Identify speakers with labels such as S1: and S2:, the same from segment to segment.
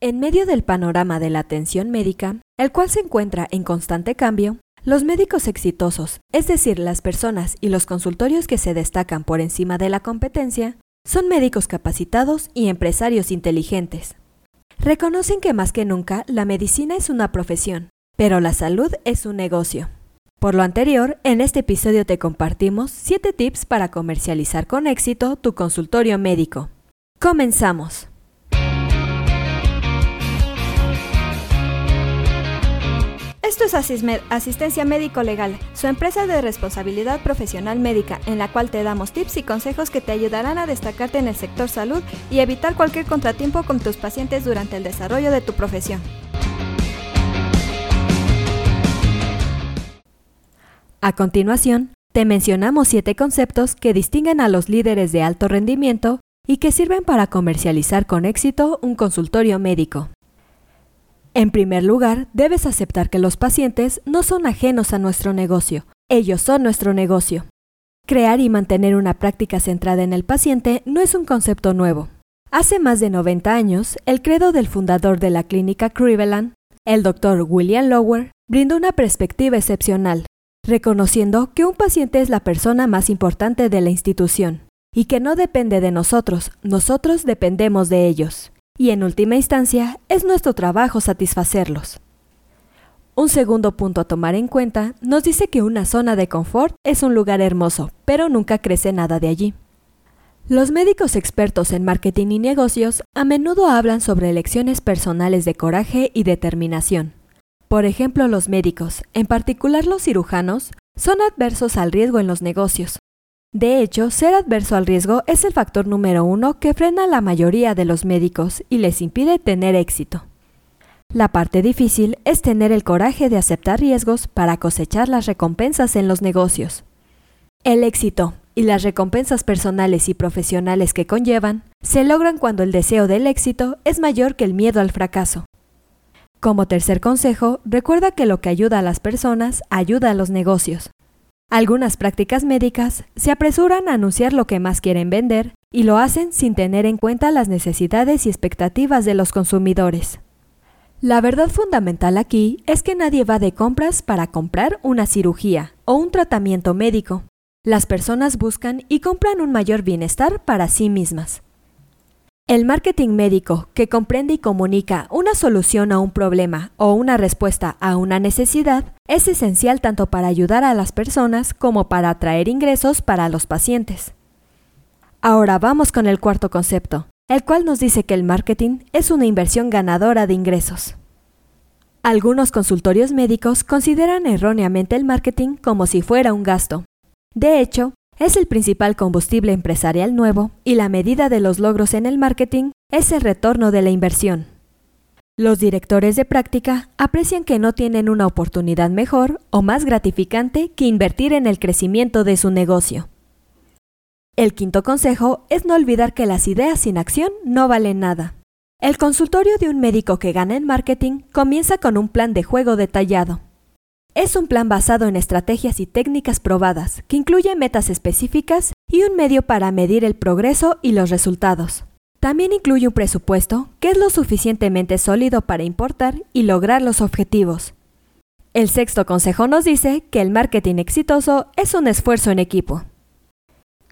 S1: En medio del panorama de la atención médica, el cual se encuentra en constante cambio, los médicos exitosos, es decir, las personas y los consultorios que se destacan por encima de la competencia, son médicos capacitados y empresarios inteligentes. Reconocen que más que nunca la medicina es una profesión, pero la salud es un negocio. Por lo anterior, en este episodio te compartimos 7 tips para comercializar con éxito tu consultorio médico. Comenzamos.
S2: Asistencia Médico Legal, su empresa de responsabilidad profesional médica, en la cual te damos tips y consejos que te ayudarán a destacarte en el sector salud y evitar cualquier contratiempo con tus pacientes durante el desarrollo de tu profesión.
S1: A continuación, te mencionamos siete conceptos que distinguen a los líderes de alto rendimiento y que sirven para comercializar con éxito un consultorio médico. En primer lugar, debes aceptar que los pacientes no son ajenos a nuestro negocio, ellos son nuestro negocio. Crear y mantener una práctica centrada en el paciente no es un concepto nuevo. Hace más de 90 años, el credo del fundador de la clínica Cleveland, el Dr. William Lower, brindó una perspectiva excepcional, reconociendo que un paciente es la persona más importante de la institución y que no depende de nosotros, nosotros dependemos de ellos y en última instancia es nuestro trabajo satisfacerlos. Un segundo punto a tomar en cuenta nos dice que una zona de confort es un lugar hermoso, pero nunca crece nada de allí. Los médicos expertos en marketing y negocios a menudo hablan sobre elecciones personales de coraje y determinación. Por ejemplo, los médicos, en particular los cirujanos, son adversos al riesgo en los negocios, de hecho, ser adverso al riesgo es el factor número uno que frena a la mayoría de los médicos y les impide tener éxito. La parte difícil es tener el coraje de aceptar riesgos para cosechar las recompensas en los negocios. El éxito y las recompensas personales y profesionales que conllevan se logran cuando el deseo del éxito es mayor que el miedo al fracaso. Como tercer consejo, recuerda que lo que ayuda a las personas ayuda a los negocios. Algunas prácticas médicas se apresuran a anunciar lo que más quieren vender y lo hacen sin tener en cuenta las necesidades y expectativas de los consumidores. La verdad fundamental aquí es que nadie va de compras para comprar una cirugía o un tratamiento médico. Las personas buscan y compran un mayor bienestar para sí mismas. El marketing médico, que comprende y comunica una solución a un problema o una respuesta a una necesidad, es esencial tanto para ayudar a las personas como para atraer ingresos para los pacientes. Ahora vamos con el cuarto concepto, el cual nos dice que el marketing es una inversión ganadora de ingresos. Algunos consultorios médicos consideran erróneamente el marketing como si fuera un gasto. De hecho, es el principal combustible empresarial nuevo y la medida de los logros en el marketing es el retorno de la inversión. Los directores de práctica aprecian que no tienen una oportunidad mejor o más gratificante que invertir en el crecimiento de su negocio. El quinto consejo es no olvidar que las ideas sin acción no valen nada. El consultorio de un médico que gana en marketing comienza con un plan de juego detallado. Es un plan basado en estrategias y técnicas probadas, que incluye metas específicas y un medio para medir el progreso y los resultados. También incluye un presupuesto que es lo suficientemente sólido para importar y lograr los objetivos. El sexto consejo nos dice que el marketing exitoso es un esfuerzo en equipo.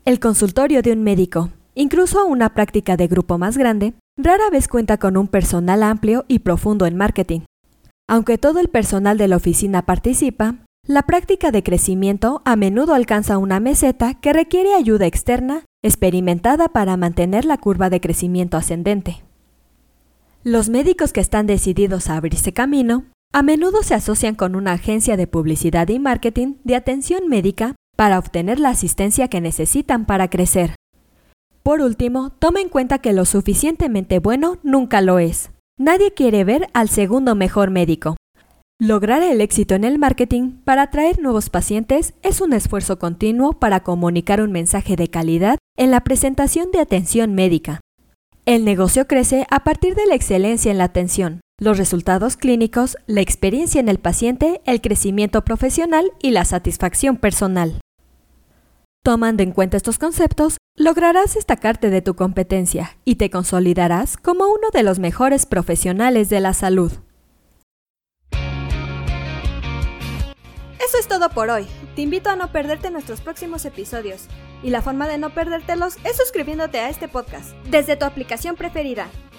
S1: El consultorio de un médico, incluso una práctica de grupo más grande, rara vez cuenta con un personal amplio y profundo en marketing. Aunque todo el personal de la oficina participa, la práctica de crecimiento a menudo alcanza una meseta que requiere ayuda externa experimentada para mantener la curva de crecimiento ascendente. Los médicos que están decididos a abrirse camino a menudo se asocian con una agencia de publicidad y marketing de atención médica para obtener la asistencia que necesitan para crecer. Por último, toma en cuenta que lo suficientemente bueno nunca lo es. Nadie quiere ver al segundo mejor médico. Lograr el éxito en el marketing para atraer nuevos pacientes es un esfuerzo continuo para comunicar un mensaje de calidad en la presentación de atención médica. El negocio crece a partir de la excelencia en la atención, los resultados clínicos, la experiencia en el paciente, el crecimiento profesional y la satisfacción personal.
S3: Tomando en cuenta estos conceptos, lograrás destacarte de tu competencia y te consolidarás como uno de los mejores profesionales de la salud.
S1: Eso es todo por hoy. Te invito a no perderte nuestros próximos episodios. Y la forma de no perdértelos es suscribiéndote a este podcast desde tu aplicación preferida.